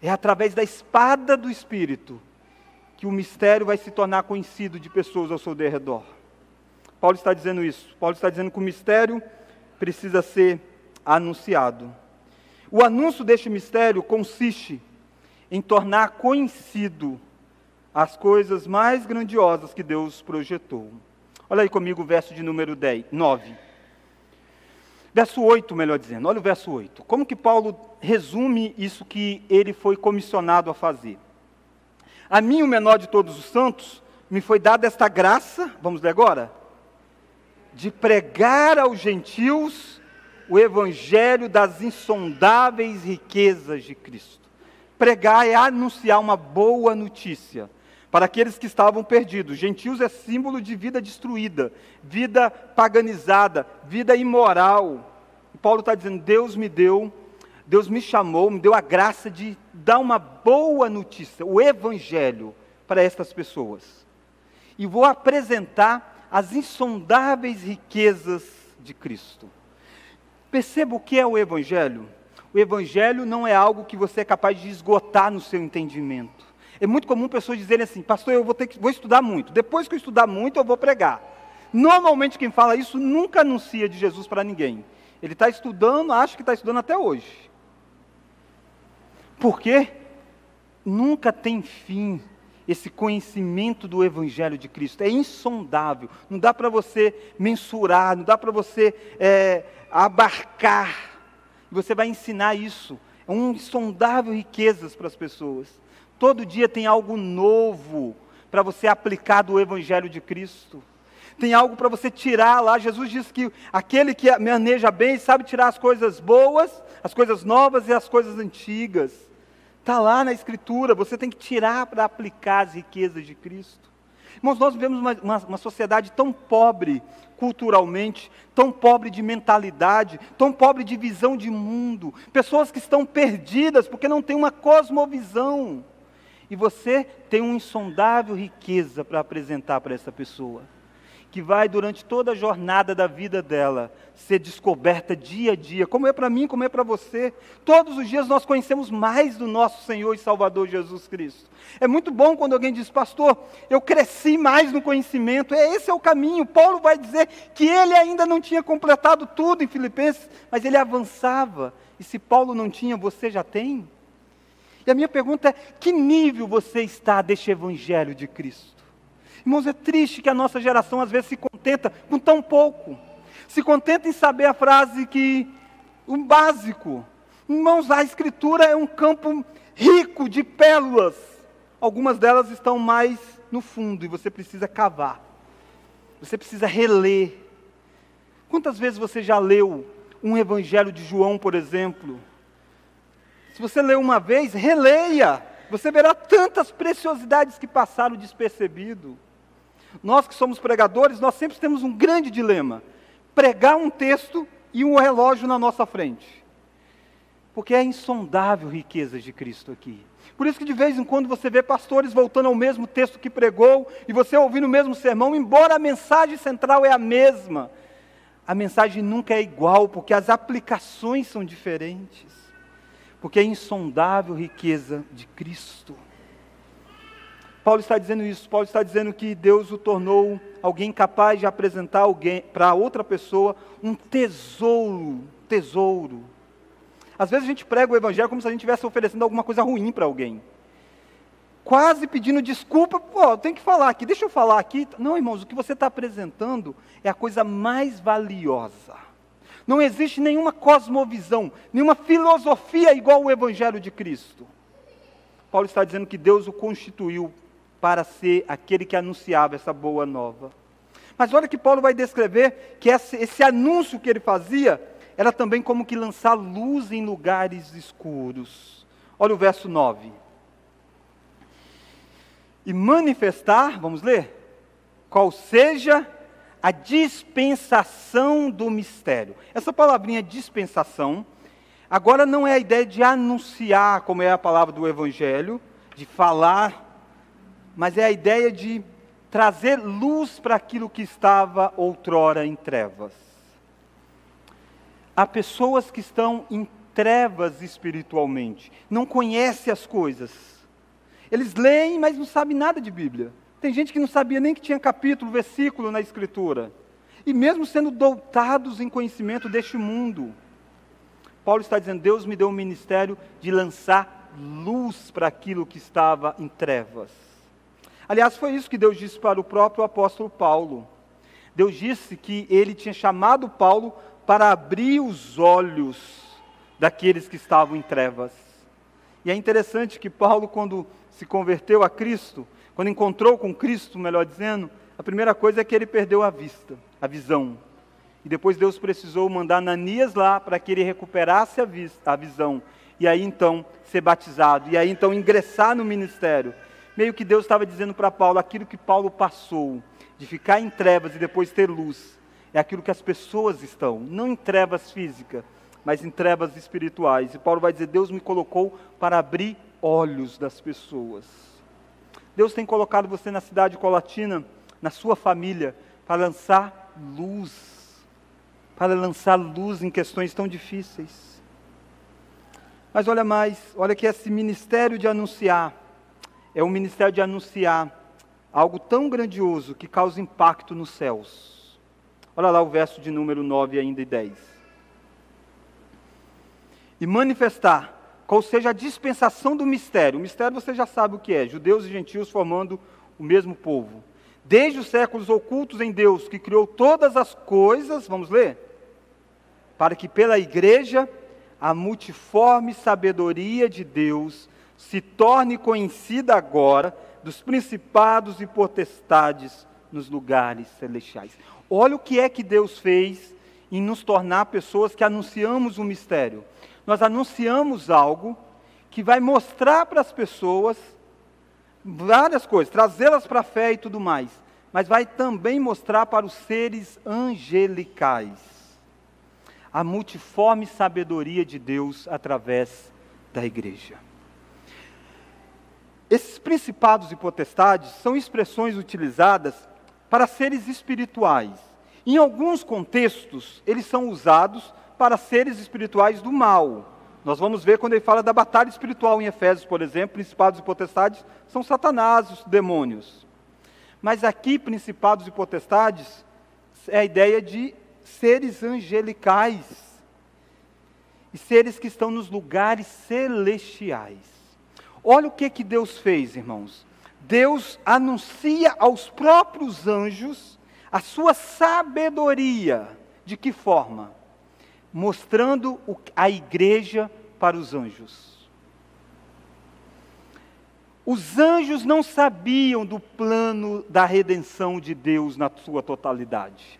É através da espada do Espírito que o mistério vai se tornar conhecido de pessoas ao seu redor. Paulo está dizendo isso. Paulo está dizendo que o mistério precisa ser anunciado. O anúncio deste mistério consiste em tornar conhecido as coisas mais grandiosas que Deus projetou. Olha aí comigo o verso de número 10, 9. Verso 8, melhor dizendo. Olha o verso 8. Como que Paulo resume isso que ele foi comissionado a fazer? A mim, o menor de todos os santos, me foi dada esta graça, vamos ler agora, de pregar aos gentios o evangelho das insondáveis riquezas de Cristo. Pregar é anunciar uma boa notícia para aqueles que estavam perdidos. Gentios é símbolo de vida destruída, vida paganizada, vida imoral. E Paulo está dizendo: Deus me deu, Deus me chamou, me deu a graça de dar uma boa notícia, o Evangelho, para estas pessoas. E vou apresentar as insondáveis riquezas de Cristo. Perceba o que é o Evangelho? O Evangelho não é algo que você é capaz de esgotar no seu entendimento. É muito comum pessoas dizerem assim, pastor, eu vou, ter que, vou estudar muito. Depois que eu estudar muito, eu vou pregar. Normalmente quem fala isso nunca anuncia de Jesus para ninguém. Ele está estudando, acho que está estudando até hoje. Por quê? Nunca tem fim esse conhecimento do Evangelho de Cristo. É insondável. Não dá para você mensurar, não dá para você é, abarcar. Você vai ensinar isso. É um insondável riquezas para as pessoas. Todo dia tem algo novo para você aplicar do Evangelho de Cristo. Tem algo para você tirar lá. Jesus disse que aquele que maneja bem sabe tirar as coisas boas, as coisas novas e as coisas antigas. Está lá na Escritura, você tem que tirar para aplicar as riquezas de Cristo. Irmãos, nós vivemos uma, uma, uma, sociedade tão pobre culturalmente, tão pobre de mentalidade, tão pobre de visão de mundo. Pessoas que estão perdidas porque não têm uma cosmovisão e você tem uma insondável riqueza para apresentar para essa pessoa, que vai durante toda a jornada da vida dela ser descoberta dia a dia, como é para mim, como é para você. Todos os dias nós conhecemos mais do nosso Senhor e Salvador Jesus Cristo. É muito bom quando alguém diz, pastor, eu cresci mais no conhecimento. É esse é o caminho. Paulo vai dizer que ele ainda não tinha completado tudo em Filipenses, mas ele avançava. E se Paulo não tinha, você já tem? E a minha pergunta é: que nível você está deste Evangelho de Cristo? Irmãos, é triste que a nossa geração às vezes se contenta com tão pouco. Se contenta em saber a frase que, o básico. Irmãos, a Escritura é um campo rico de pérolas. Algumas delas estão mais no fundo e você precisa cavar. Você precisa reler. Quantas vezes você já leu um Evangelho de João, por exemplo? Se você lê uma vez, releia. Você verá tantas preciosidades que passaram despercebido. Nós que somos pregadores, nós sempre temos um grande dilema: pregar um texto e um relógio na nossa frente. Porque é insondável riqueza de Cristo aqui. Por isso que de vez em quando você vê pastores voltando ao mesmo texto que pregou e você ouvindo o mesmo sermão, embora a mensagem central é a mesma, a mensagem nunca é igual, porque as aplicações são diferentes porque é insondável riqueza de Cristo. Paulo está dizendo isso, Paulo está dizendo que Deus o tornou alguém capaz de apresentar alguém para outra pessoa um tesouro, tesouro. Às vezes a gente prega o evangelho como se a gente estivesse oferecendo alguma coisa ruim para alguém. Quase pedindo desculpa, pô, tem que falar aqui, deixa eu falar aqui. Não, irmãos, o que você está apresentando é a coisa mais valiosa não existe nenhuma cosmovisão, nenhuma filosofia igual ao Evangelho de Cristo. Paulo está dizendo que Deus o constituiu para ser aquele que anunciava essa boa nova. Mas olha que Paulo vai descrever que esse, esse anúncio que ele fazia era também como que lançar luz em lugares escuros. Olha o verso 9. E manifestar, vamos ler, qual seja a dispensação do mistério. Essa palavrinha dispensação, agora não é a ideia de anunciar, como é a palavra do Evangelho, de falar, mas é a ideia de trazer luz para aquilo que estava outrora em trevas. Há pessoas que estão em trevas espiritualmente, não conhecem as coisas. Eles leem, mas não sabem nada de Bíblia. Tem gente que não sabia nem que tinha capítulo, versículo na Escritura. E mesmo sendo doutados em conhecimento deste mundo, Paulo está dizendo: Deus me deu um ministério de lançar luz para aquilo que estava em trevas. Aliás, foi isso que Deus disse para o próprio apóstolo Paulo. Deus disse que ele tinha chamado Paulo para abrir os olhos daqueles que estavam em trevas. E é interessante que Paulo, quando se converteu a Cristo, quando encontrou com Cristo, melhor dizendo, a primeira coisa é que ele perdeu a vista, a visão. E depois Deus precisou mandar Ananias lá para que ele recuperasse a, vista, a visão. E aí então ser batizado. E aí então ingressar no ministério. Meio que Deus estava dizendo para Paulo aquilo que Paulo passou, de ficar em trevas e depois ter luz. É aquilo que as pessoas estão, não em trevas físicas, mas em trevas espirituais. E Paulo vai dizer: Deus me colocou para abrir olhos das pessoas. Deus tem colocado você na cidade colatina, na sua família, para lançar luz, para lançar luz em questões tão difíceis. Mas olha mais, olha que esse ministério de anunciar, é um ministério de anunciar algo tão grandioso que causa impacto nos céus. Olha lá o verso de número 9 ainda e 10. E manifestar qual seja a dispensação do mistério. O mistério você já sabe o que é: judeus e gentios formando o mesmo povo. Desde os séculos ocultos em Deus, que criou todas as coisas, vamos ler? Para que pela igreja a multiforme sabedoria de Deus se torne conhecida agora dos principados e potestades nos lugares celestiais. Olha o que é que Deus fez em nos tornar pessoas que anunciamos o mistério nós anunciamos algo que vai mostrar para as pessoas várias coisas, trazê-las para a fé e tudo mais, mas vai também mostrar para os seres angelicais a multiforme sabedoria de Deus através da igreja. Esses principados e potestades são expressões utilizadas para seres espirituais. Em alguns contextos, eles são usados para seres espirituais do mal. Nós vamos ver quando ele fala da batalha espiritual em Efésios, por exemplo, principados e potestades são Satanás, os demônios. Mas aqui, principados e potestades, é a ideia de seres angelicais e seres que estão nos lugares celestiais. Olha o que, que Deus fez, irmãos. Deus anuncia aos próprios anjos a sua sabedoria. De que forma? Mostrando a igreja para os anjos. Os anjos não sabiam do plano da redenção de Deus na sua totalidade.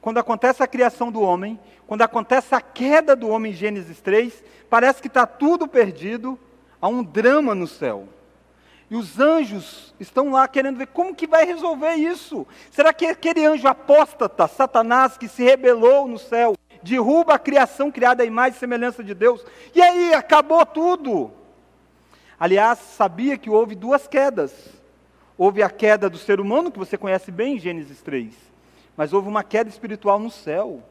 Quando acontece a criação do homem, quando acontece a queda do homem em Gênesis 3, parece que está tudo perdido, há um drama no céu. E os anjos estão lá querendo ver como que vai resolver isso. Será que aquele anjo apóstata, Satanás, que se rebelou no céu, derruba a criação criada à imagem e semelhança de Deus. E aí, acabou tudo. Aliás, sabia que houve duas quedas. Houve a queda do ser humano, que você conhece bem em Gênesis 3. Mas houve uma queda espiritual no céu.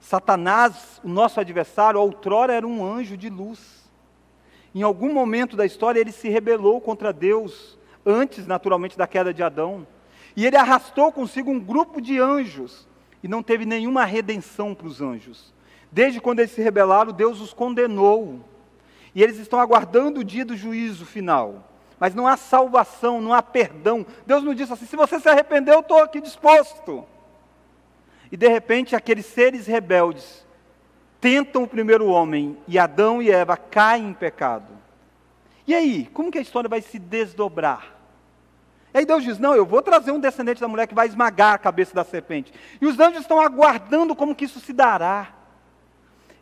Satanás, o nosso adversário, outrora era um anjo de luz. Em algum momento da história ele se rebelou contra Deus, antes, naturalmente, da queda de Adão. E ele arrastou consigo um grupo de anjos e não teve nenhuma redenção para os anjos. Desde quando eles se rebelaram, Deus os condenou. E eles estão aguardando o dia do juízo final. Mas não há salvação, não há perdão. Deus não disse assim: se você se arrependeu, eu estou aqui disposto. E de repente, aqueles seres rebeldes tentam o primeiro homem, e Adão e Eva caem em pecado. E aí, como que a história vai se desdobrar? E aí Deus diz: Não, eu vou trazer um descendente da mulher que vai esmagar a cabeça da serpente. E os anjos estão aguardando como que isso se dará.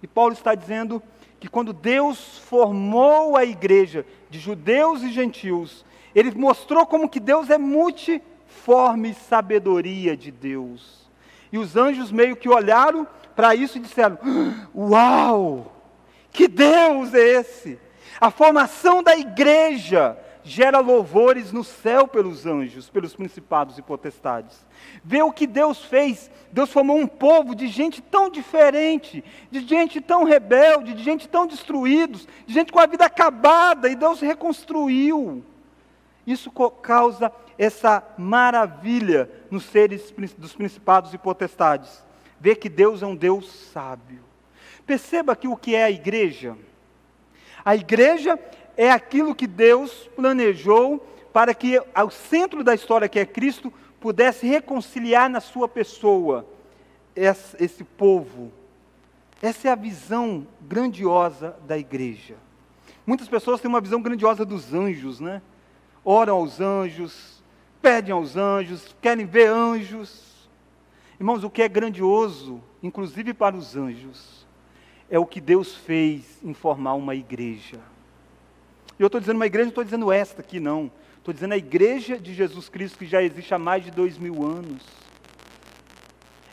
E Paulo está dizendo que quando Deus formou a igreja de judeus e gentios, ele mostrou como que Deus é multiforme sabedoria de Deus. E os anjos meio que olharam para isso e disseram: Uau! Que Deus é esse? A formação da igreja gera louvores no céu pelos anjos, pelos principados e potestades. Vê o que Deus fez. Deus formou um povo de gente tão diferente, de gente tão rebelde, de gente tão destruídos, de gente com a vida acabada, e Deus reconstruiu. Isso causa essa maravilha nos seres dos principados e potestades. Ver que Deus é um Deus sábio. Perceba aqui o que é a igreja. A igreja é aquilo que Deus planejou para que ao centro da história, que é Cristo, pudesse reconciliar na sua pessoa esse, povo. Essa é a visão grandiosa da igreja. Muitas pessoas têm uma visão grandiosa dos anjos, né? oram aos anjos, pedem aos anjos, querem ver anjos. Irmãos, o que é grandioso, inclusive para os anjos, é o que Deus fez em formar uma igreja. E eu estou dizendo uma igreja, não estou dizendo esta aqui, não. Estou dizendo a igreja de Jesus Cristo que já existe há mais de dois mil anos.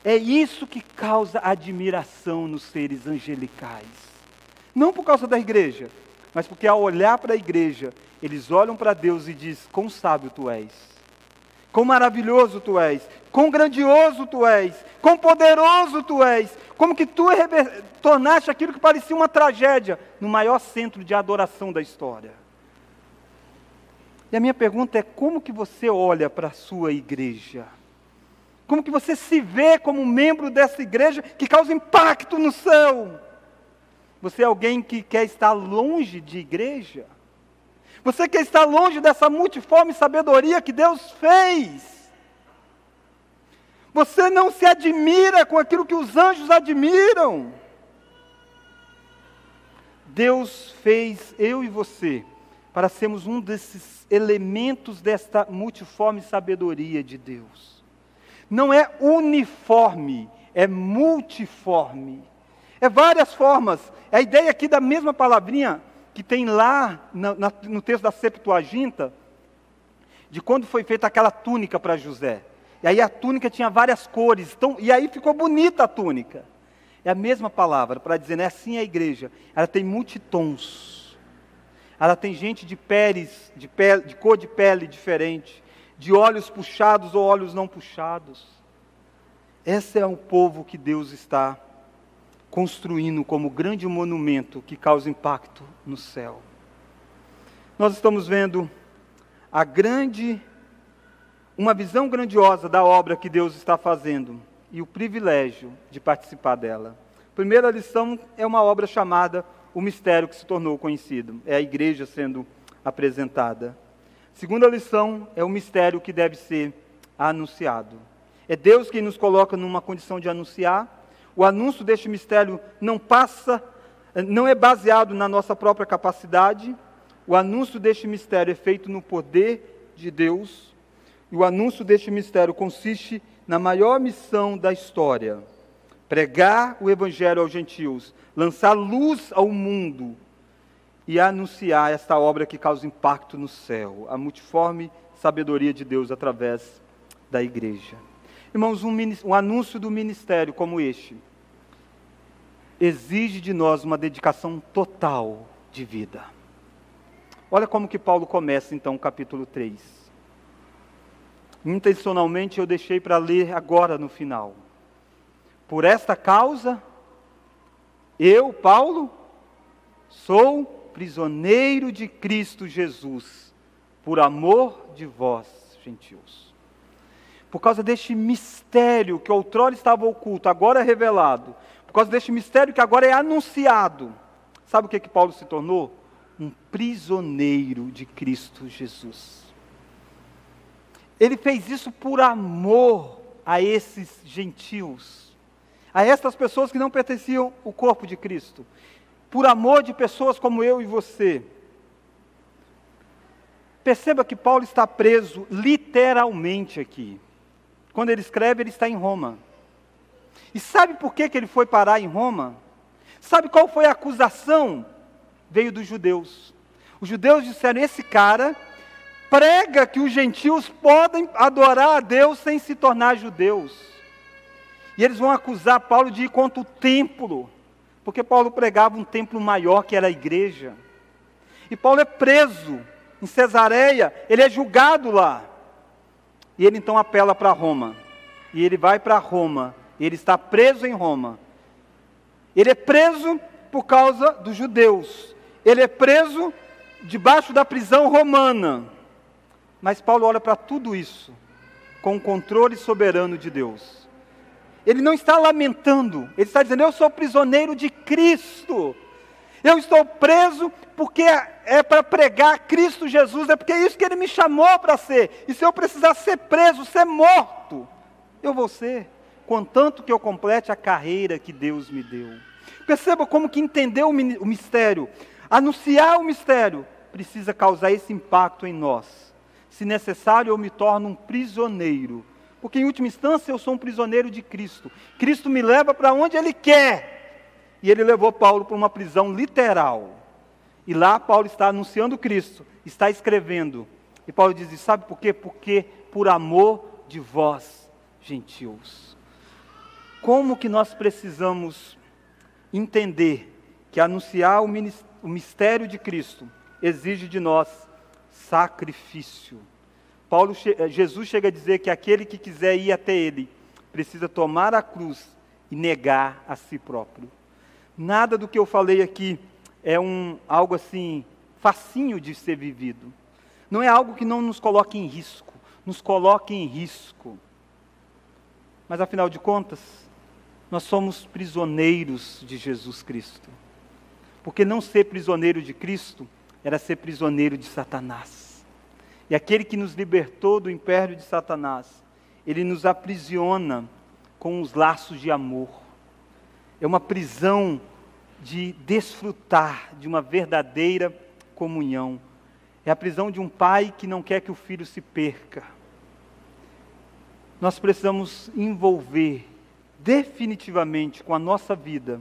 É isso que causa admiração nos seres angelicais. Não por causa da igreja, mas porque ao olhar para a igreja, eles olham para Deus e diz: "Quão sábio tu és, quão maravilhoso tu és, quão grandioso tu és, quão poderoso tu és, como que tu tornaste aquilo que parecia uma tragédia no maior centro de adoração da história." E a minha pergunta é: como que você olha para a sua igreja? Como que você se vê como membro dessa igreja que causa impacto no céu? Você é alguém que quer estar longe de igreja? Você quer estar longe dessa multiforme sabedoria que Deus fez? Você não se admira com aquilo que os anjos admiram? Deus fez eu e você para sermos um desses elementos desta multiforme sabedoria de Deus não é uniforme, é multiforme. É várias formas. É a ideia aqui da mesma palavrinha que tem lá no texto da Septuaginta, de quando foi feita aquela túnica para José. Aí a túnica tinha várias cores, então, e aí ficou bonita a túnica. É a mesma palavra para dizer, né? Assim é a igreja. Ela tem multitons. Ela tem gente de peles, de, pele, de cor de pele diferente de olhos puxados ou olhos não puxados. Esse é o povo que Deus está construindo como grande monumento que causa impacto no céu. Nós estamos vendo a grande, uma visão grandiosa da obra que Deus está fazendo e o privilégio de participar dela. Primeira lição é uma obra chamada O Mistério que se tornou conhecido. É a igreja sendo apresentada. Segunda lição é o mistério que deve ser anunciado. É Deus quem nos coloca numa condição de anunciar. O anúncio deste mistério não passa, não é baseado na nossa própria capacidade. O anúncio deste mistério é feito no poder de Deus. E o anúncio deste mistério consiste na maior missão da história: pregar o evangelho aos gentios, lançar luz ao mundo e anunciar esta obra que causa impacto no céu, a multiforme sabedoria de Deus através da igreja. Irmãos, um, um anúncio do ministério como este exige de nós uma dedicação total de vida. Olha como que Paulo começa então o capítulo 3. Intencionalmente eu deixei para ler agora no final. Por esta causa, eu, Paulo, sou prisioneiro de Cristo Jesus, por amor de vós, gentios. Por causa deste mistério que outrora estava oculto, agora é revelado, por causa deste mistério que agora é anunciado, sabe o que, que Paulo se tornou? Um prisioneiro de Cristo Jesus. Ele fez isso por amor a esses gentios, a estas pessoas que não pertenciam ao corpo de Cristo por amor de pessoas como eu e você. Perceba que Paulo está preso literalmente aqui. Quando ele escreve, ele está em Roma. E sabe por que, que ele foi parar em Roma? Sabe qual foi a acusação? Veio dos judeus. Os judeus disseram: esse cara prega que os gentios podem adorar a Deus sem se tornar judeus. E eles vão acusar Paulo de ir contra o templo porque Paulo pregava um templo maior que era a igreja. E Paulo é preso em Cesareia, ele é julgado lá. E ele então apela para Roma. E ele vai para Roma, ele está preso em Roma. Ele é preso por causa dos judeus. Ele é preso debaixo da prisão romana. Mas Paulo olha para tudo isso com o controle soberano de Deus. Ele não está lamentando, ele está dizendo: Eu sou prisioneiro de Cristo. Eu estou preso porque é para pregar Cristo Jesus, é porque é isso que ele me chamou para ser. E se eu precisar ser preso, ser morto, eu vou ser, contanto que eu complete a carreira que Deus me deu. Perceba como que entender o mistério, anunciar o mistério, precisa causar esse impacto em nós, Se necessário, eu me torno um prisioneiro. Porque, em última instância, eu sou um prisioneiro de Cristo. Cristo me leva para onde Ele quer. E Ele levou Paulo para uma prisão literal. E lá Paulo está anunciando Cristo, está escrevendo. E Paulo diz: Sabe por quê? Porque por amor de vós, gentios. Como que nós precisamos entender que anunciar o mistério de Cristo exige de nós sacrifício. Paulo, eh, Jesus chega a dizer que aquele que quiser ir até Ele precisa tomar a cruz e negar a si próprio. Nada do que eu falei aqui é um algo assim facinho de ser vivido. Não é algo que não nos coloque em risco, nos coloque em risco. Mas afinal de contas, nós somos prisioneiros de Jesus Cristo. Porque não ser prisioneiro de Cristo era ser prisioneiro de Satanás. E aquele que nos libertou do império de Satanás, ele nos aprisiona com os laços de amor. É uma prisão de desfrutar de uma verdadeira comunhão. É a prisão de um pai que não quer que o filho se perca. Nós precisamos envolver definitivamente com a nossa vida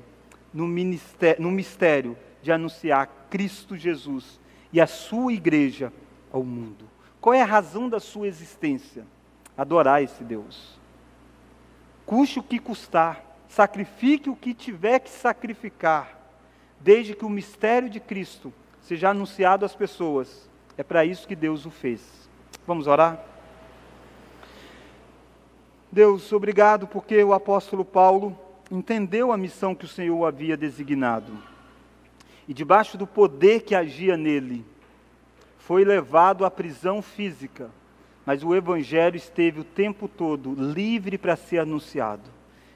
no, no mistério de anunciar Cristo Jesus e a sua igreja ao mundo. Qual é a razão da sua existência? Adorar esse Deus. Custe o que custar, sacrifique o que tiver que sacrificar, desde que o mistério de Cristo seja anunciado às pessoas. É para isso que Deus o fez. Vamos orar? Deus, obrigado porque o apóstolo Paulo entendeu a missão que o Senhor havia designado. E debaixo do poder que agia nele, foi levado à prisão física, mas o evangelho esteve o tempo todo livre para ser anunciado.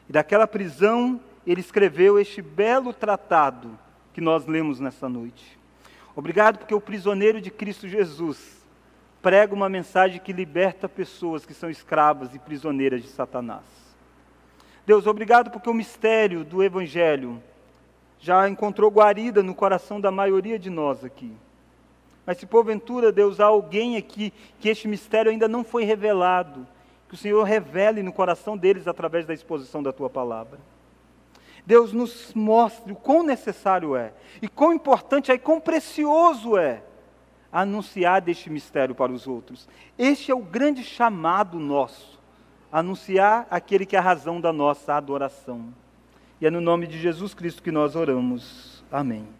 E daquela prisão ele escreveu este belo tratado que nós lemos nessa noite. Obrigado porque o prisioneiro de Cristo Jesus prega uma mensagem que liberta pessoas que são escravas e prisioneiras de Satanás. Deus, obrigado porque o mistério do Evangelho já encontrou guarida no coração da maioria de nós aqui. Mas se porventura, Deus, há alguém aqui que este mistério ainda não foi revelado, que o Senhor revele no coração deles através da exposição da tua palavra. Deus nos mostre o quão necessário é, e quão importante é, e quão precioso é anunciar deste mistério para os outros. Este é o grande chamado nosso, anunciar aquele que é a razão da nossa adoração. E é no nome de Jesus Cristo que nós oramos. Amém.